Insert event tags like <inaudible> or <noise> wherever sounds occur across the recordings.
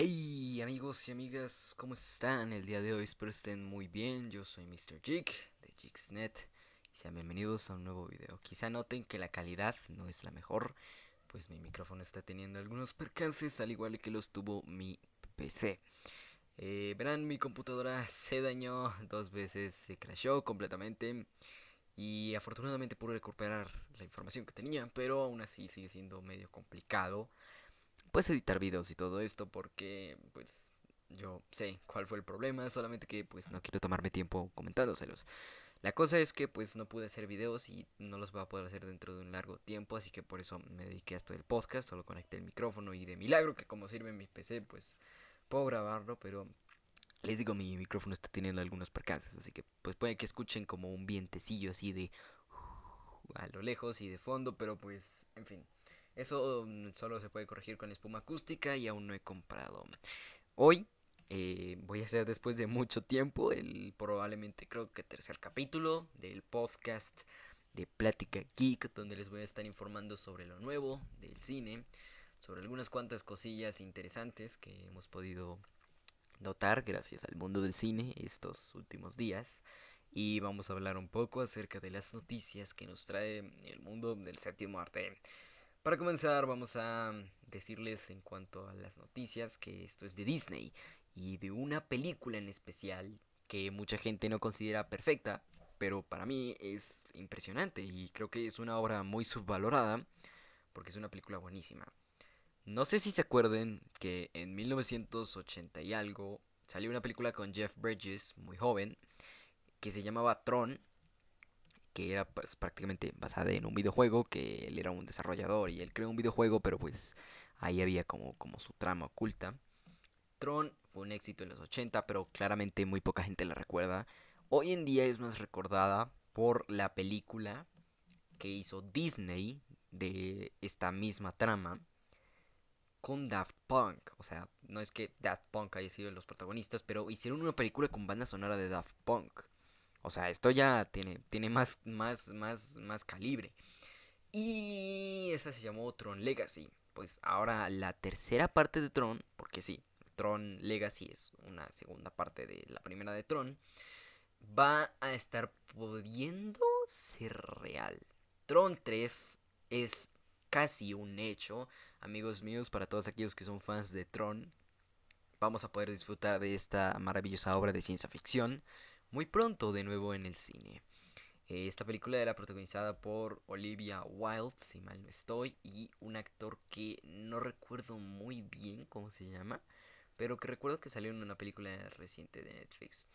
Hey amigos y amigas, ¿cómo están el día de hoy? Espero estén muy bien. Yo soy Mr. Jig de Jigsnet y sean bienvenidos a un nuevo video. Quizá noten que la calidad no es la mejor, pues mi micrófono está teniendo algunos percances, al igual que los tuvo mi PC. Eh, verán, mi computadora se dañó dos veces, se crashó completamente y afortunadamente pude recuperar la información que tenía, pero aún así sigue siendo medio complicado pues editar videos y todo esto porque pues yo sé cuál fue el problema, solamente que pues no quiero tomarme tiempo comentándoselos. La cosa es que pues no pude hacer videos y no los voy a poder hacer dentro de un largo tiempo, así que por eso me dediqué a esto del podcast, solo conecté el micrófono y de milagro que como sirve mi PC pues puedo grabarlo, pero les digo mi micrófono está teniendo algunos percances, así que pues puede que escuchen como un vientecillo así de a lo lejos y de fondo, pero pues en fin. Eso mm, solo se puede corregir con espuma acústica y aún no he comprado. Hoy eh, voy a hacer después de mucho tiempo el probablemente creo que tercer capítulo del podcast de Plática Geek donde les voy a estar informando sobre lo nuevo del cine, sobre algunas cuantas cosillas interesantes que hemos podido notar gracias al mundo del cine estos últimos días y vamos a hablar un poco acerca de las noticias que nos trae el mundo del séptimo arte. Para comenzar vamos a decirles en cuanto a las noticias que esto es de Disney y de una película en especial que mucha gente no considera perfecta, pero para mí es impresionante y creo que es una obra muy subvalorada porque es una película buenísima. No sé si se acuerden que en 1980 y algo salió una película con Jeff Bridges, muy joven, que se llamaba Tron que era pues, prácticamente basada en un videojuego, que él era un desarrollador y él creó un videojuego, pero pues ahí había como, su trama oculta. Tron fue un éxito en los 80, pero claramente muy poca gente la recuerda. Hoy en día es más recordada por la película que hizo Disney de esta misma trama con Daft Punk. O sea, no es que Daft Punk haya sido los protagonistas, pero hicieron una película con banda sonora de Daft Punk. O sea, esto ya tiene, tiene más, más, más, más calibre. Y esa se llamó Tron Legacy. Pues ahora la tercera parte de Tron, porque sí, Tron Legacy es una segunda parte de la primera de Tron, va a estar pudiendo ser real. Tron 3 es casi un hecho, amigos míos, para todos aquellos que son fans de Tron. Vamos a poder disfrutar de esta maravillosa obra de ciencia ficción muy pronto de nuevo en el cine. Eh, esta película era protagonizada por Olivia Wilde, si mal no estoy, y un actor que no recuerdo muy bien cómo se llama, pero que recuerdo que salió en una película reciente de Netflix.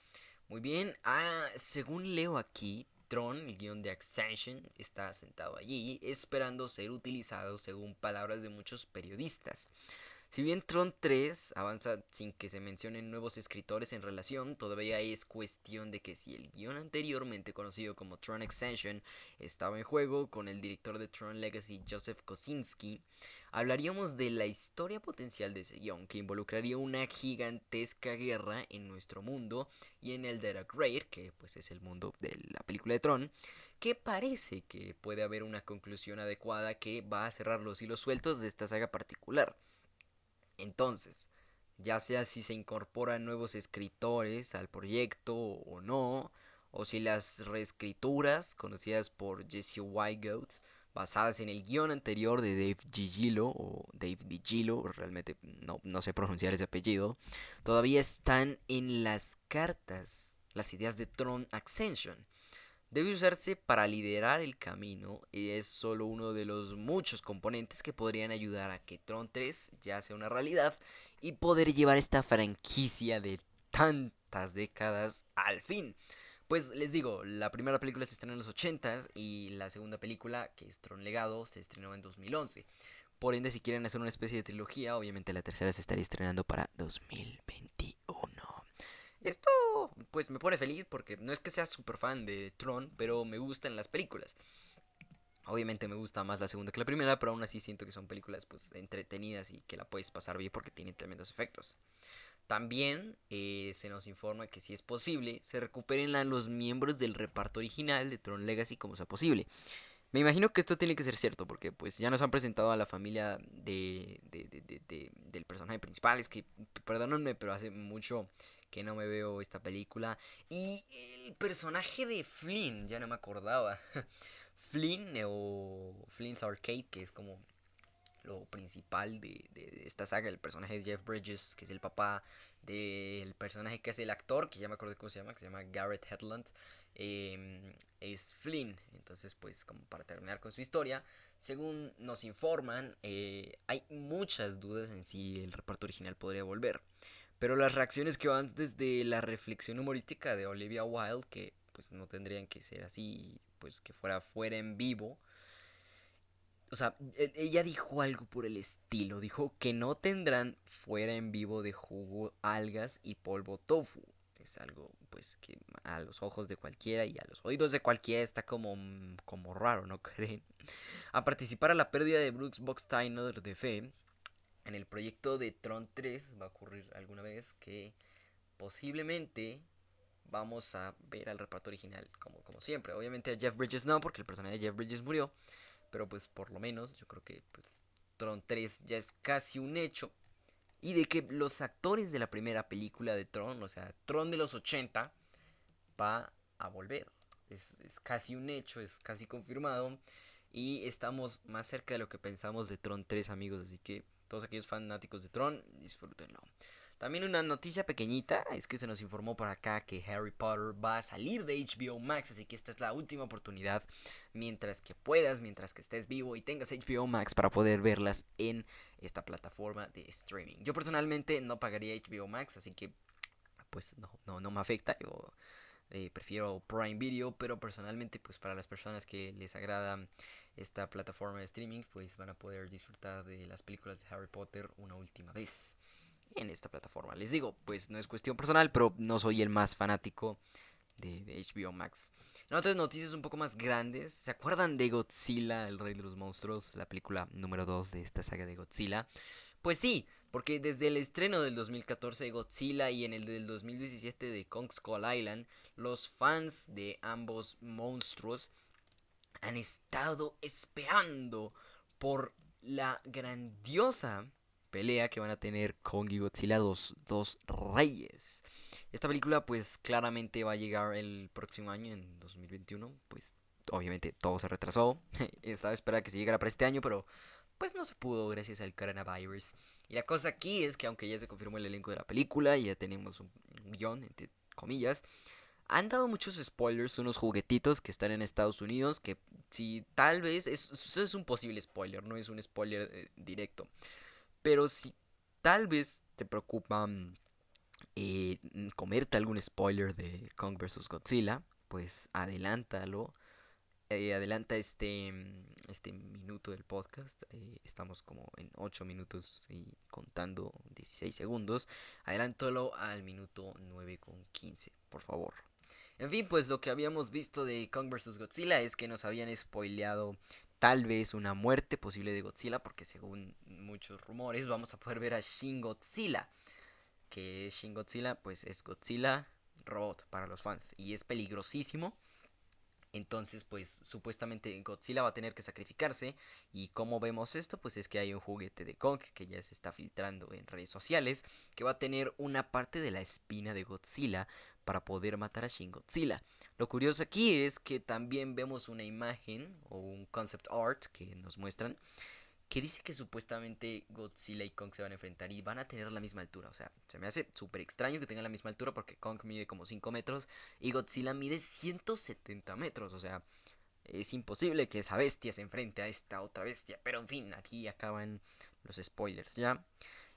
Muy bien, ah, según leo aquí, Tron, el guion de Ascension, está sentado allí esperando ser utilizado según palabras de muchos periodistas. Si bien Tron 3 avanza sin que se mencionen nuevos escritores en relación, todavía es cuestión de que si el guion anteriormente conocido como Tron Extension estaba en juego con el director de Tron Legacy Joseph Kosinski, hablaríamos de la historia potencial de ese guion, que involucraría una gigantesca guerra en nuestro mundo y en el de The Great, que pues es el mundo de la película de Tron, que parece que puede haber una conclusión adecuada que va a cerrar los hilos sueltos de esta saga particular. Entonces, ya sea si se incorporan nuevos escritores al proyecto o no, o si las reescrituras conocidas por Jesse Weigelt, basadas en el guion anterior de Dave Gigilo o Dave DiGillo, realmente no, no sé pronunciar ese apellido, todavía están en las cartas las ideas de Tron Ascension debe usarse para liderar el camino y es solo uno de los muchos componentes que podrían ayudar a que Tron 3 ya sea una realidad y poder llevar esta franquicia de tantas décadas al fin. Pues les digo, la primera película se estrenó en los 80 y la segunda película, que es Tron Legado, se estrenó en 2011. Por ende, si quieren hacer una especie de trilogía, obviamente la tercera se estaría estrenando para 2021. Esto pues me pone feliz porque no es que sea súper fan de Tron, pero me gustan las películas. Obviamente me gusta más la segunda que la primera, pero aún así siento que son películas pues entretenidas y que la puedes pasar bien porque tienen tremendos efectos. También eh, se nos informa que si es posible, se recuperen a los miembros del reparto original de Tron Legacy como sea posible. Me imagino que esto tiene que ser cierto, porque pues ya nos han presentado a la familia de, de, de, de del personaje principal. Es que, perdónenme, pero hace mucho que no me veo esta película. Y el personaje de Flynn, ya no me acordaba. <laughs> Flynn o Flynn's Arcade, que es como lo principal de, de, esta saga, el personaje de Jeff Bridges, que es el papá del personaje que es el actor, que ya me acuerdo cómo se llama, que se llama Garrett Hedlund, eh, es Flynn. Entonces, pues, como para terminar con su historia, según nos informan, eh, hay muchas dudas en si el reparto original podría volver. Pero las reacciones que van desde la reflexión humorística de Olivia Wilde, que pues no tendrían que ser así, pues que fuera fuera en vivo, o sea, e, ella dijo algo por el estilo. Dijo que no tendrán fuera en vivo de jugo algas y polvo tofu. Es algo, pues, que a los ojos de cualquiera y a los oídos de cualquiera está como, como raro, ¿no creen? A participar a la pérdida de Brooks Boxsteiner de fe. En el proyecto de Tron 3 va a ocurrir alguna vez que posiblemente vamos a ver al reparto original como, como siempre. Obviamente a Jeff Bridges no, porque el personaje de Jeff Bridges murió. Pero pues por lo menos yo creo que pues, Tron 3 ya es casi un hecho. Y de que los actores de la primera película de Tron, o sea, Tron de los 80, va a volver. Es, es casi un hecho, es casi confirmado. Y estamos más cerca de lo que pensamos de Tron 3, amigos. Así que todos aquellos fanáticos de Tron, disfrútenlo. También una noticia pequeñita es que se nos informó por acá que Harry Potter va a salir de HBO Max, así que esta es la última oportunidad mientras que puedas, mientras que estés vivo y tengas HBO Max para poder verlas en esta plataforma de streaming. Yo personalmente no pagaría HBO Max, así que pues no, no, no me afecta. Yo eh, prefiero Prime Video, pero personalmente pues para las personas que les agrada esta plataforma de streaming, pues van a poder disfrutar de las películas de Harry Potter una última vez en esta plataforma. Les digo, pues no es cuestión personal, pero no soy el más fanático de, HBO Max. En otras noticias un poco más grandes, ¿se acuerdan de Godzilla, el rey de los monstruos? La película número 2 de esta saga de Godzilla. Pues sí, porque desde el estreno del 2014 de Godzilla y en el del 2017 de Kong Skull Island, los fans de ambos monstruos han estado esperando por la grandiosa pelea que van a tener y Godzilla, dos, dos reyes. Esta película pues claramente va a llegar el próximo año, en 2021, pues obviamente todo se retrasó. <laughs> Estaba esperando que se llegara para este año, pero pues no se pudo gracias al coronavirus. Y la cosa aquí es que aunque ya se confirmó el elenco de la película ya tenemos un guion, entre comillas, han dado muchos spoilers, unos juguetitos que están en Estados Unidos, que si tal vez, es, es un posible spoiler, no es un spoiler eh, directo. Pero si tal vez te preocupa eh, comerte algún spoiler de Kong vs. Godzilla, pues adelántalo. Eh, adelanta este, este minuto del podcast. Eh, estamos como en 8 minutos y contando 16 segundos. Adelántalo al minuto 9 con 15, por favor. En fin, pues lo que habíamos visto de Kong vs. Godzilla es que nos habían spoileado tal vez una muerte posible de Godzilla, porque según muchos rumores vamos a poder ver a Shin Godzilla. Que Shin Godzilla, pues es Godzilla robot para los fans y es peligrosísimo. Entonces, pues supuestamente Godzilla va a tener que sacrificarse. ¿Y cómo vemos esto? Pues es que hay un juguete de Kong que ya se está filtrando en redes sociales. Que va a tener una parte de la espina de Godzilla para poder matar a Shin Godzilla. Lo curioso aquí es que también vemos una imagen o un concept art que nos muestran que dice que supuestamente Godzilla y Kong se van a enfrentar y van a tener la misma altura. O sea, se me hace súper extraño que tengan la misma altura porque Kong mide como 5 metros y Godzilla mide 170 metros. O sea, es imposible que esa bestia se enfrente a esta otra bestia. Pero en fin, aquí acaban los spoilers ya.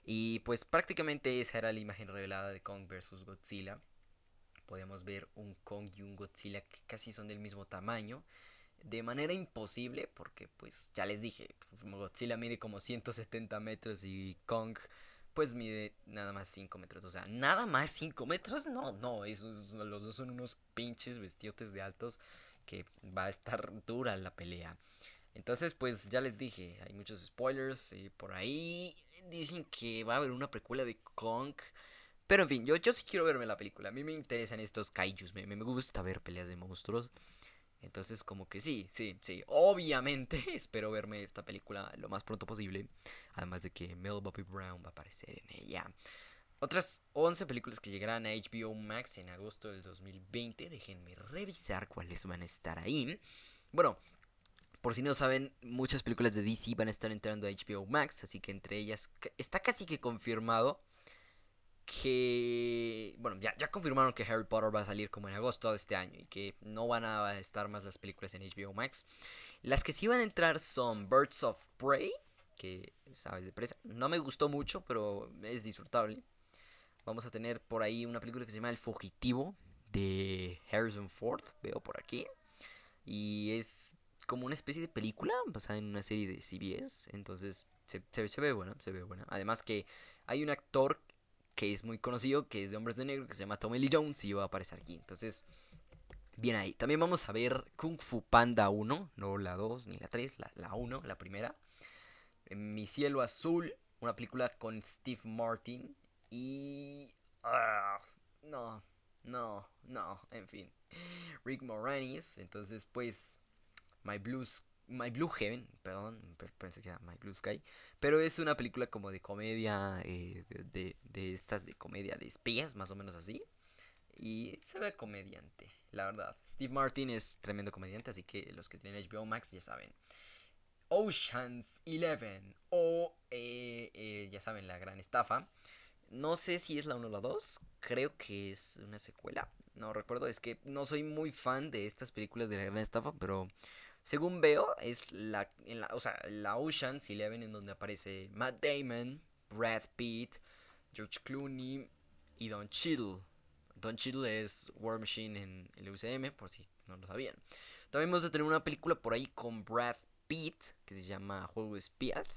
Y pues prácticamente esa era la imagen revelada de Kong versus Godzilla podemos ver un Kong y un Godzilla que casi son del mismo tamaño. De manera imposible, porque pues ya les dije, Godzilla mide como 170 metros y Kong pues mide nada más 5 metros. O sea, nada más 5 metros. No, no, esos, los dos son unos pinches vestiotes de altos que va a estar dura la pelea. Entonces, pues ya les dije, hay muchos spoilers y por ahí dicen que va a haber una precuela de Kong pero en fin, yo, yo sí quiero verme la película. A mí me interesan estos kaijus. Me, me gusta ver peleas de monstruos. Entonces, como que sí, sí, sí. Obviamente <laughs> espero verme esta película lo más pronto posible. Además de que Mel Bobby Brown va a aparecer en ella. Otras 11 películas que llegarán a HBO Max en agosto del 2020. Déjenme revisar cuáles van a estar ahí. Bueno, por si no saben, muchas películas de DC van a estar entrando a HBO Max. Así que entre ellas está casi que confirmado que, bueno, ya, ya confirmaron que Harry Potter va a salir como en agosto de este año y que no van a estar más las películas en HBO Max. Las que sí van a entrar son Birds of Prey, que sabes de presa. No me gustó mucho, pero es disfrutable. Vamos a tener por ahí una película que se llama El Fugitivo de Harrison Ford, veo por aquí. Y es como una especie de película basada en una serie de CBS. Entonces se, se, ve buena, se ve buena. Además que hay un actor que es muy conocido, que es de Hombres de Negro, que se llama Tommy Lee Jones y va a aparecer aquí. Entonces, bien ahí. También vamos a ver Kung Fu Panda 1, no la 2 ni la 3, la, la 1, la primera. Mi cielo azul, una película con Steve Martin y... Uh, no, no, no, en fin. Rick Moranis, entonces pues... My Blues My Blue Heaven, perdón, pensé que era My Blue Sky, pero es una película como de comedia, eh, de, de, estas de comedia de espías, más o menos así, y se ve comediante, la verdad. Steve Martin es tremendo comediante, así que los que tienen HBO Max ya saben. Oceans 11 o eh, ya saben la gran estafa. No sé si es la 1 o la 2, creo que es una secuela. No recuerdo, es que no soy muy fan de estas películas de la gran estafa, pero según veo, es la, en la, o sea, la Ocean's Eleven en donde aparece Matt Damon, Brad Pitt, George Clooney y Don Cheadle. Don Cheadle es War Machine en el UCM, por si no lo sabían. También vamos a tener una película por ahí con Brad Pitt que se llama Juego de Espías.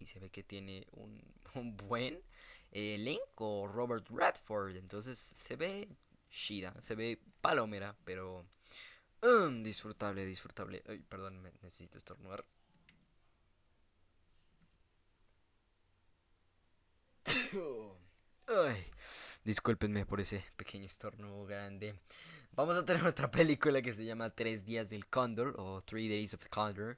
Y se ve que tiene un, <laughs> un buen elenco, Robert Redford. Entonces se ve shida, se ve palomera, pero Um, disfrutable, disfrutable. Ay, perdón, me necesito estornudar. <laughs> Ay, discúlpenme por ese pequeño estornudo grande. Vamos a tener <laughs> otra película que se llama Tres días del Cóndor o Three Days of the Condor,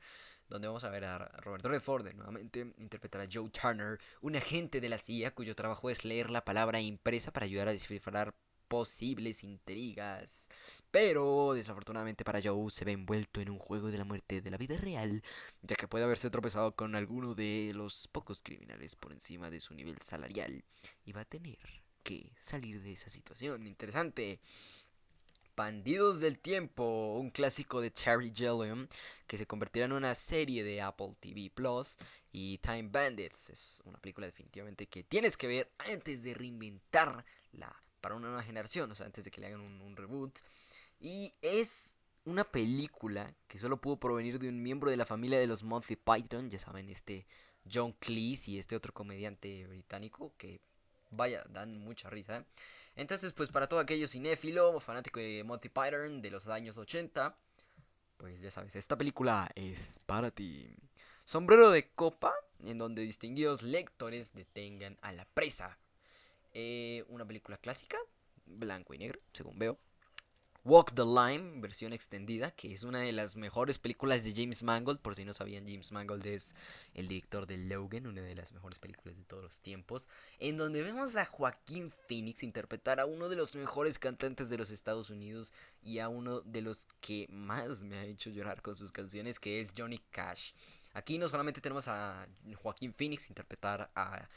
donde vamos a ver a Robert Redford nuevamente interpretar a Joe Turner, un agente de la CIA cuyo trabajo es leer la palabra impresa para ayudar a descifrar posibles intrigas. Pero desafortunadamente para Joe se ve envuelto en un juego de la muerte de la vida real, ya que puede haberse tropezado con alguno de los pocos criminales por encima de su nivel salarial y va a tener que salir de esa situación. Interesante. Bandidos del Tiempo, un clásico de Terry Gilliam que se convertirá en una serie de Apple TV Plus. Y Time Bandits es una película definitivamente que tienes que ver antes de reinventar la para una nueva generación, o sea, antes de que le hagan un, reboot. Y es una película que solo pudo provenir de un miembro de la familia de los Monty Python, ya saben, este John Cleese y este otro comediante británico que, vaya, dan mucha risa. Entonces, pues para todo aquello cinéfilo, fanático de Monty Python de los años 80, pues ya sabes, esta película es para ti. Sombrero de copa, en donde distinguidos lectores detengan a la presa eh, una película clásica, blanco y negro, según veo. Walk the Line, versión extendida, que es una de las mejores películas de James Mangold. Por si no sabían, James Mangold es el director de Logan, una de las mejores películas de todos los tiempos. En donde vemos a Joaquín Phoenix interpretar a uno de los mejores cantantes de los Estados Unidos y a uno de los que más me ha hecho llorar con sus canciones, que es Johnny Cash. Aquí no solamente tenemos a Joaquín Phoenix interpretar a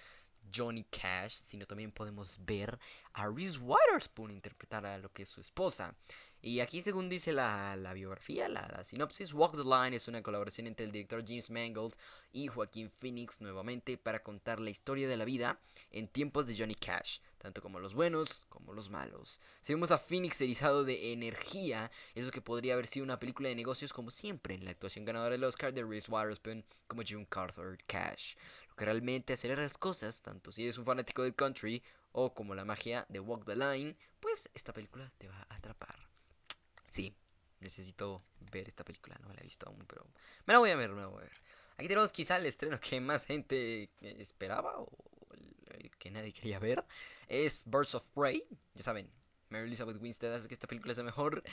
Johnny Cash, sino también podemos ver a Reese Witherspoon interpretar a lo que es su esposa. Y aquí, según dice la, biografía, la, sinopsis, Walk the Line es una colaboración entre el director James Mangold y Joaquín Phoenix nuevamente para contar la historia de la vida en tiempos de Johnny Cash, tanto como los buenos como los malos. Si vemos a Phoenix erizado de energía, eso que podría haber sido una película de negocios como siempre en la actuación ganadora del Oscar de Reese Witherspoon como June Carter Cash que realmente acelera las cosas, tanto si eres un fanático del country o como la magia de Walk the Line, pues esta película te va a atrapar. Sí, necesito ver esta película, no la he visto aún, pero me la voy a ver, me la voy a ver. Aquí tenemos quizá el estreno que más gente esperaba o el que nadie quería ver. Es Birds of Prey, ya saben, Mary Elizabeth Winstead hace que esta película sea mejor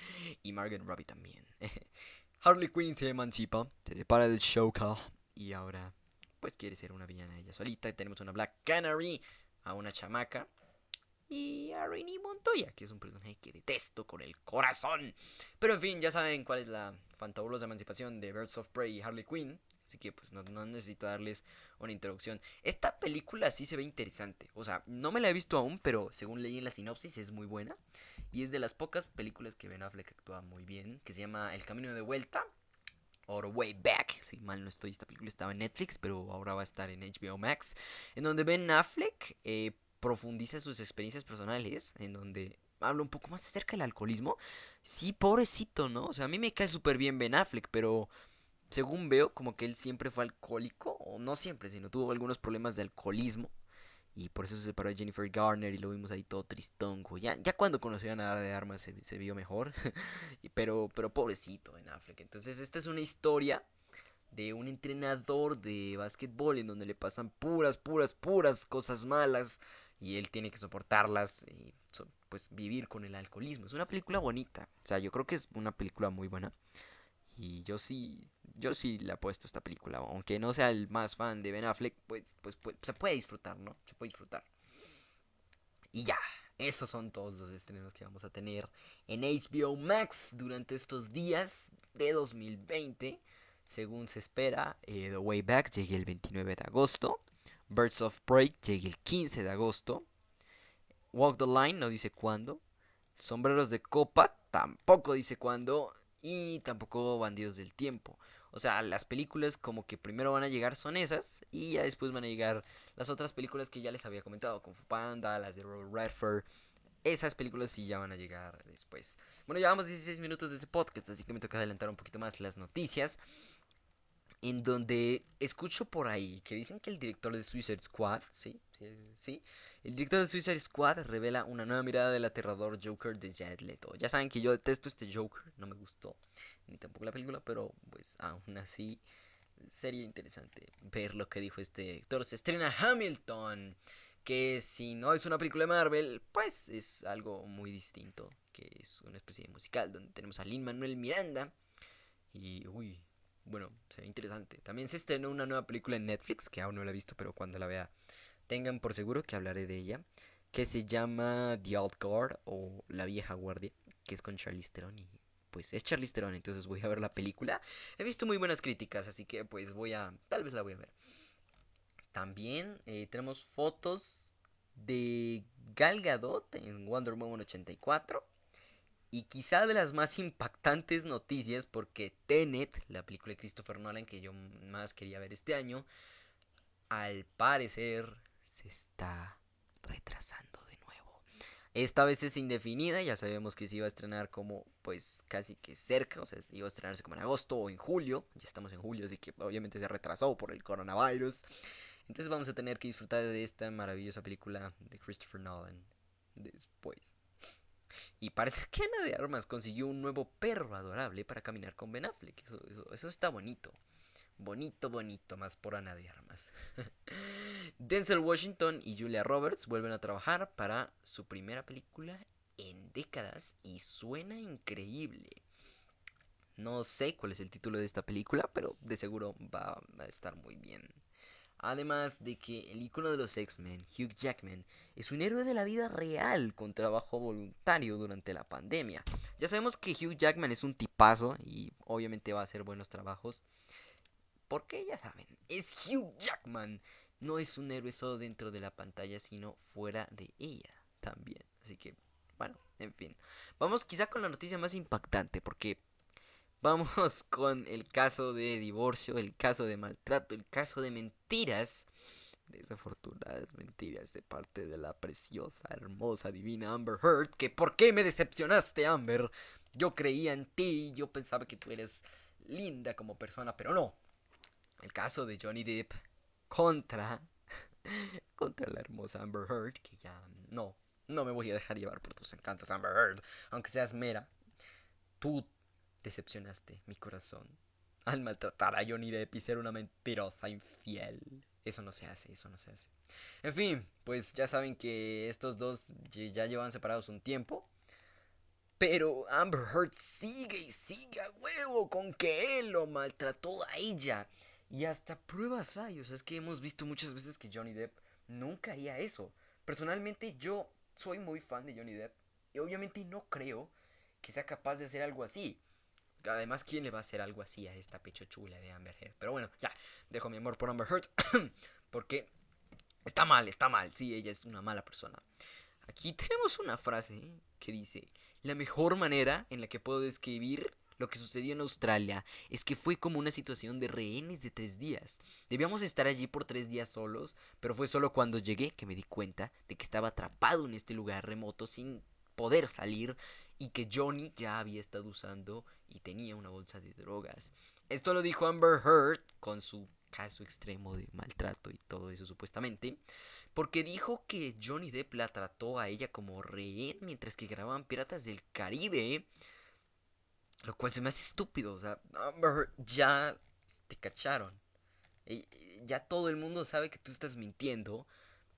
y Margaret Robbie también. <laughs> Harley Quinn se emancipa, se separa del Joker y ahora pues quiere ser una villana ella solita. Tenemos una Black Canary, a una chamaca y a Rainy Montoya, que es un personaje que detesto con el corazón. Pero en fin, ya saben cuál es la fantabulosa emancipación de Birds of Prey y Harley Quinn. Así que pues no, no, necesito darles una introducción. Esta película sí se ve interesante. O sea, no me la he visto aún, pero según leí en la sinopsis es muy buena. Y es de las pocas películas que Ben Affleck actúa muy bien. Que se llama El Camino de Vuelta. O Way Back. Si mal no estoy, esta película estaba en Netflix, pero ahora va a estar en HBO Max. En donde Ben Affleck eh, profundiza sus experiencias personales. En donde habla un poco más acerca del alcoholismo. Sí, pobrecito, ¿no? O sea, a mí me cae súper bien Ben Affleck, pero según veo, como que él siempre fue alcohólico, o no siempre, sino tuvo algunos problemas de alcoholismo. Y por eso se separó de Jennifer Garner y lo vimos ahí todo tristón. Ya, ya cuando conoció a Nada de Armas se, se vio mejor. <laughs> pero, pero pobrecito en África. Entonces esta es una historia de un entrenador de básquetbol en donde le pasan puras, puras, puras cosas malas. Y él tiene que soportarlas y pues vivir con el alcoholismo. Es una película bonita. O sea, yo creo que es una película muy buena. Y yo sí, yo sí le apuesto a esta película. Aunque no sea el más fan de Ben Affleck, pues, pues, pues, se puede disfrutar, ¿no? Se puede disfrutar. Y ya, esos son todos los estrenos que vamos a tener en HBO Max durante estos días de 2020. Según se espera, eh, The Way Back llegue el 29 de agosto. Birds of Prey llegue el 15 de agosto. Walk the Line no dice cuándo. Sombreros de Copa tampoco dice cuándo y tampoco Bandidos del Tiempo. O sea, las películas como que primero van a llegar son esas y ya después van a llegar las otras películas que ya les había comentado, Kung Fu Panda, las de Robert Redford. Esas películas sí ya van a llegar después. Bueno, llevamos 16 minutos de ese podcast, así que me toca adelantar un poquito más las noticias. En donde escucho por ahí que dicen que el director de Suicide Squad, sí, sí, sí, el director de Suicide Squad revela una nueva mirada del aterrador Joker de Jared Leto. Ya saben que yo detesto este Joker, no me gustó, ni tampoco la película, pero pues aún así sería interesante ver lo que dijo este director. Se estrena Hamilton, que si no es una película de Marvel, pues es algo muy distinto, que es una especie de musical donde tenemos a Lin Manuel Miranda y uy, bueno, se ve interesante. También se estrenó una nueva película en Netflix, que aún no la he visto, pero cuando la vea, tengan por seguro que hablaré de ella, que se llama The Old Guard o La Vieja Guardia, que es con Charlize Theron y pues es Charlize Theron, entonces voy a ver la película. He visto muy buenas críticas, así que pues voy a, tal vez la voy a ver. También eh, tenemos fotos de Gal Gadot en Wonder Woman 84 y quizá de las más impactantes noticias porque Tenet, la película de Christopher Nolan que yo más quería ver este año, al parecer se está retrasando de nuevo. Esta vez es indefinida, ya sabemos que se iba a estrenar como pues casi que cerca, o sea, iba a estrenarse como en agosto o en julio, ya estamos en julio, así que obviamente se retrasó por el coronavirus. Entonces vamos a tener que disfrutar de esta maravillosa película de Christopher Nolan después. Y parece que Ana de Armas consiguió un nuevo perro adorable para caminar con Ben Affleck. Eso, eso, está bonito. Bonito, bonito, más por Ana de Armas. <laughs> Denzel Washington y Julia Roberts vuelven a trabajar para su primera película en décadas y suena increíble. No sé cuál es el título de esta película, pero de seguro va a estar muy bien. Además de que el icono de los X-Men, Hugh Jackman, es un héroe de la vida real con trabajo voluntario durante la pandemia. Ya sabemos que Hugh Jackman es un tipazo y obviamente va a hacer buenos trabajos. Porque ya saben, es Hugh Jackman. No es un héroe solo dentro de la pantalla, sino fuera de ella también. Así que, bueno, en fin. Vamos quizá con la noticia más impactante, porque Vamos <laughs> con el caso de divorcio, el caso de maltrato, el caso de mentiras. Desafortunadas mentiras de parte de la preciosa, hermosa, divina Amber Heard. Que ¿por qué me decepcionaste, Amber? Yo creía en ti, yo pensaba que tú eres linda como persona, pero no. El caso de Johnny Depp contra <laughs> contra la hermosa Amber Heard, que ya no, no me voy a dejar llevar por tus encantos, Amber Heard, aunque seas mera. Tú decepcionaste mi corazón al maltratar a Johnny Depp y ser una mentirosa infiel. Eso no se hace, eso no se hace. En fin, pues ya saben que estos dos ya llevan separados un tiempo. Pero Amber Heard sigue y sigue a huevo con que él lo maltrató a ella. Y hasta pruebas hay. O sea, es que hemos visto muchas veces que Johnny Depp nunca haría eso. Personalmente yo soy muy fan de Johnny Depp. Y obviamente no creo que sea capaz de hacer algo así. Además, ¿quién le va a hacer algo así a esta pecho chula de Amber Heard? Pero bueno, ya, dejo mi amor por Amber Heard. <clears throat> porque está mal, está mal. Sí, ella es una mala persona. Aquí <laughs> tenemos una frase que dice, la mejor manera en la que puedo describir lo que sucedió en Australia es que fue como una situación de rehenes de tres días. Debíamos estar allí por tres días solos, pero fue solo cuando llegué que me di cuenta de que estaba atrapado en este lugar remoto sin poder salir y que Johnny ya había estado usando y tenía una bolsa de drogas. Esto lo dijo Amber Heard con su caso extremo de maltrato y todo eso supuestamente, porque dijo que Johnny Depp la trató a ella como rehén mientras que grababan Piratas del Caribe, lo cual se me hace estúpido, o sea, Amber Heard, ya te cacharon. Ya todo el mundo sabe que tú estás mintiendo,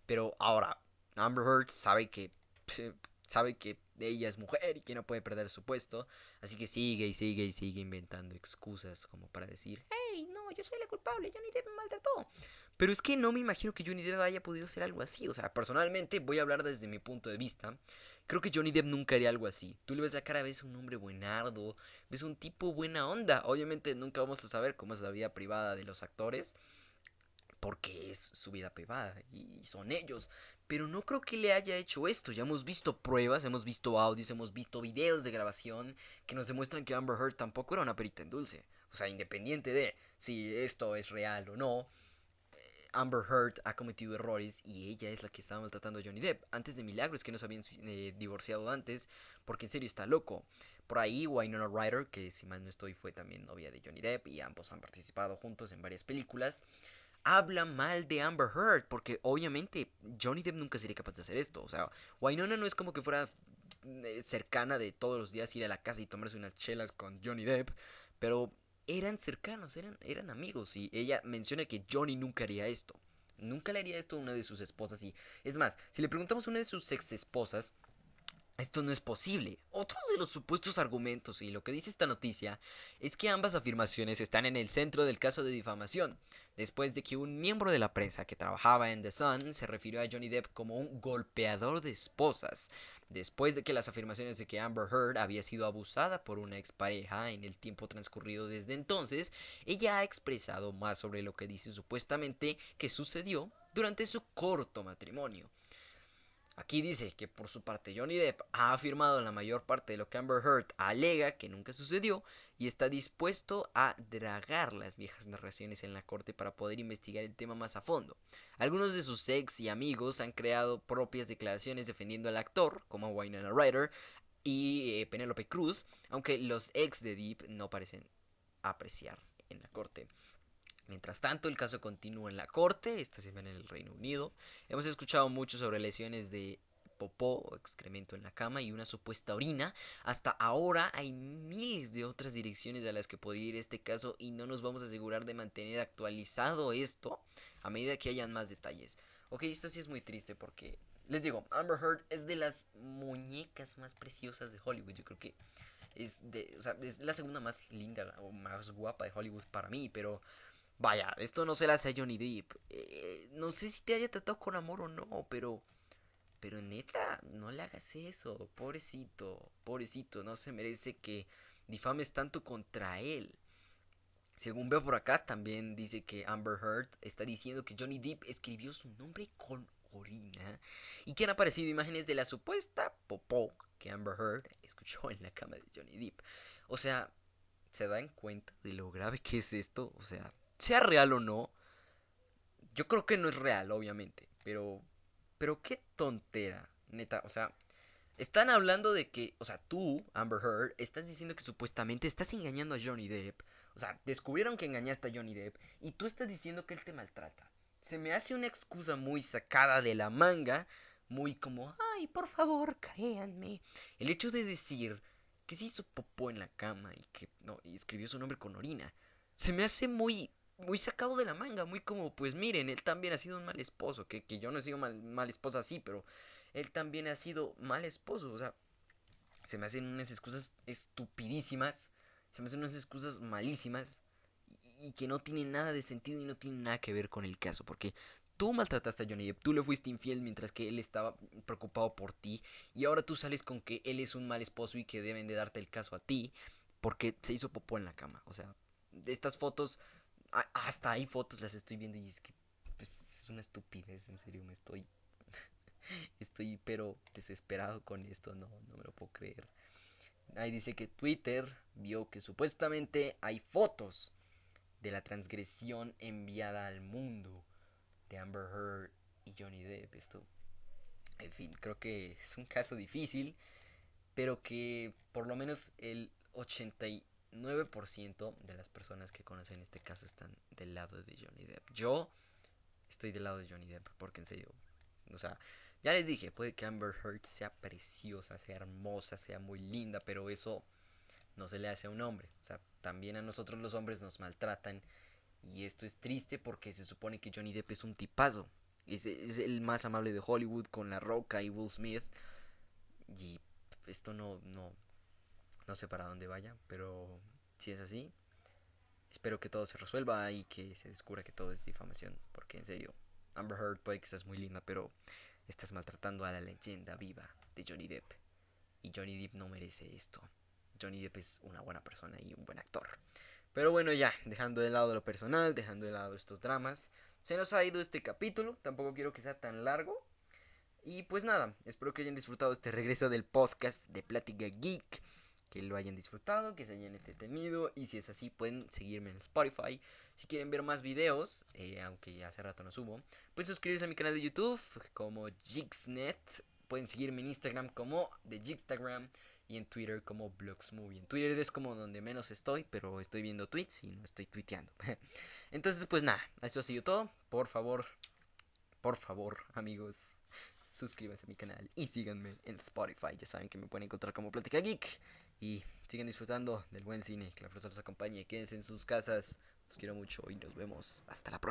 pero ahora Amber Heard sabe que sabe que ella es mujer y que no puede perder su puesto, así que sigue y sigue y sigue inventando excusas como para decir, hey, no, yo soy la culpable, Johnny Depp me maltrató. Pero es que no me imagino que Johnny Depp haya podido hacer algo así, o sea, personalmente voy a hablar desde mi punto de vista. Creo que Johnny Depp nunca haría algo así. Tú le ves la cara, ves un hombre buenardo, ves un tipo buena onda. Obviamente nunca vamos a saber cómo es la vida privada de los actores, porque es su vida privada y son ellos. Pero no creo que le haya hecho esto. Ya hemos visto pruebas, hemos visto audios, hemos visto videos de grabación que nos demuestran que Amber Heard tampoco era una perita en dulce. O sea, independiente de si esto es real o no, eh, Amber Heard ha cometido errores y ella es la que estaba maltratando a Johnny Depp. Antes de milagros que no se habían eh, divorciado antes, porque en serio está loco. Por ahí Winona Ryder, que si mal no estoy fue también novia de Johnny Depp y ambos han participado juntos en varias películas habla mal de Amber Heard, porque obviamente Johnny Depp nunca sería capaz de hacer esto. O sea, Wynonna no es como que fuera eh, cercana de todos los días ir a la casa y tomarse unas chelas con Johnny Depp, pero eran cercanos, eran, eran amigos y ella menciona que Johnny nunca haría esto. Nunca le haría esto a una de sus esposas y es más, si le preguntamos a una de sus ex esposas, esto no es posible. Otros de los supuestos argumentos y lo que dice esta noticia es que ambas afirmaciones están en el centro del caso de difamación, después de que un miembro de la prensa que trabajaba en The Sun se refirió a Johnny Depp como un golpeador de esposas, después de que las afirmaciones de que Amber Heard había sido abusada por una expareja en el tiempo transcurrido desde entonces, ella ha expresado más sobre lo que dice supuestamente que sucedió durante su corto matrimonio. Aquí dice que por su parte Johnny Depp ha afirmado la mayor parte de lo que Amber Heard alega que nunca sucedió y está dispuesto a dragar las viejas narraciones en la corte para poder investigar el tema más a fondo. Algunos de sus ex y amigos han creado propias declaraciones defendiendo al actor, como Wynonna Ryder y eh, Penelope Cruz, aunque los ex de Depp no parecen apreciar en la corte. Mientras tanto, el caso continúa en la corte, esta semana en el Reino Unido. Hemos escuchado mucho sobre lesiones de popó o excremento en la cama y una supuesta orina. Hasta ahora hay miles de otras direcciones a las que podría ir este caso y no nos vamos a asegurar de mantener actualizado esto a medida que hayan más detalles. Ok, esto sí es muy triste porque, les digo, Amber Heard es de las muñecas más preciosas de Hollywood. Yo creo que es, de, o sea, es la segunda más linda o más guapa de Hollywood para mí, pero Vaya, esto no se la hace a Johnny Depp. Eh, no sé si te haya tratado con amor o no, pero. Pero neta, no le hagas eso. Pobrecito, pobrecito, no se merece que difames tanto contra él. Según veo por acá, también dice que Amber Heard está diciendo que Johnny Depp escribió su nombre con orina y que han aparecido imágenes de la supuesta popó que Amber Heard escuchó en la cama de Johnny Depp. O sea, ¿se dan cuenta de lo grave que es esto? O sea, sea real o no, yo creo que no es real, obviamente. Pero, pero qué tontera, neta. O sea, están hablando de que, o sea, tú, Amber Heard, estás diciendo que supuestamente estás engañando a Johnny Depp. O sea, descubrieron que engañaste a Johnny Depp y tú estás diciendo que él te maltrata. Se me hace una excusa muy sacada de la manga, muy como, ay, por favor, créanme. El hecho de decir que se hizo popó en la cama y que no, y escribió su nombre con orina, se me hace muy muy sacado de la manga, muy como, pues miren, él también ha sido un mal esposo, que, yo no he sido mal, mal esposo así, pero él también ha sido mal esposo, o sea, Se me hacen unas excusas estupidísimas. Se me hacen unas excusas malísimas. Y que no tienen nada de sentido y no tienen nada que ver con el caso. Porque tú maltrataste a Johnny Depp, tú le fuiste infiel mientras que él estaba preocupado por ti y ahora tú sales con que él es un mal esposo y que deben de darte el caso a ti porque se hizo popó en la cama. O sea, estas fotos, hasta hay fotos las estoy viendo y es que pues, es una estupidez, en serio, me estoy <laughs> estoy pero desesperado con esto, no no me lo puedo creer. Ahí dice que Twitter vio que supuestamente hay fotos de la transgresión enviada al mundo de Amber Heard y Johnny Depp. Esto, en fin, creo que es un caso difícil, pero que por lo menos el 89% de las personas que conocen este caso están del lado de Johnny Depp. Yo estoy del lado de Johnny Depp, porque en serio, o sea, ya les dije, puede que Amber Heard sea preciosa, sea hermosa, sea muy linda, pero eso no se le hace a un hombre. O sea, también a nosotros los hombres nos maltratan y esto es triste porque se supone que Johnny Depp es un tipazo. Es, es el más amable de Hollywood con La Roca y Will Smith. Y esto no, no, no sé para dónde vaya, pero si es así, espero que todo se resuelva y que se descubra que todo es difamación. Porque en serio, Amber Heard puede que seas muy linda, pero estás maltratando a la leyenda viva de Johnny Depp. Y Johnny Depp no merece esto. Johnny Depp es una buena persona y un buen actor. Pero bueno, ya, dejando de lado lo personal, dejando de lado estos dramas, se nos ha ido este capítulo, tampoco quiero que sea tan largo. Y pues nada, espero que hayan disfrutado este regreso del podcast de Plática Geek, que lo hayan disfrutado, que se hayan entretenido y si es así pueden seguirme en Spotify. Si quieren ver más videos, eh, aunque ya hace rato no subo, pueden suscribirse a mi canal de YouTube como Jixnet. Pueden seguirme en Instagram como Jigstagram y en Twitter como Blogsmovie. En Twitter es como donde menos estoy, pero estoy viendo tweets y no estoy tuiteando. <laughs> Entonces, pues nada, eso ha sido todo. Por favor, por favor, amigos, suscríbanse a mi canal y síganme en Spotify. Ya saben que me pueden encontrar como Plática Geek. Y sigan disfrutando del buen cine. Que la fuerza los acompañe. Quédense en sus casas. Los quiero mucho y nos vemos. Hasta la próxima.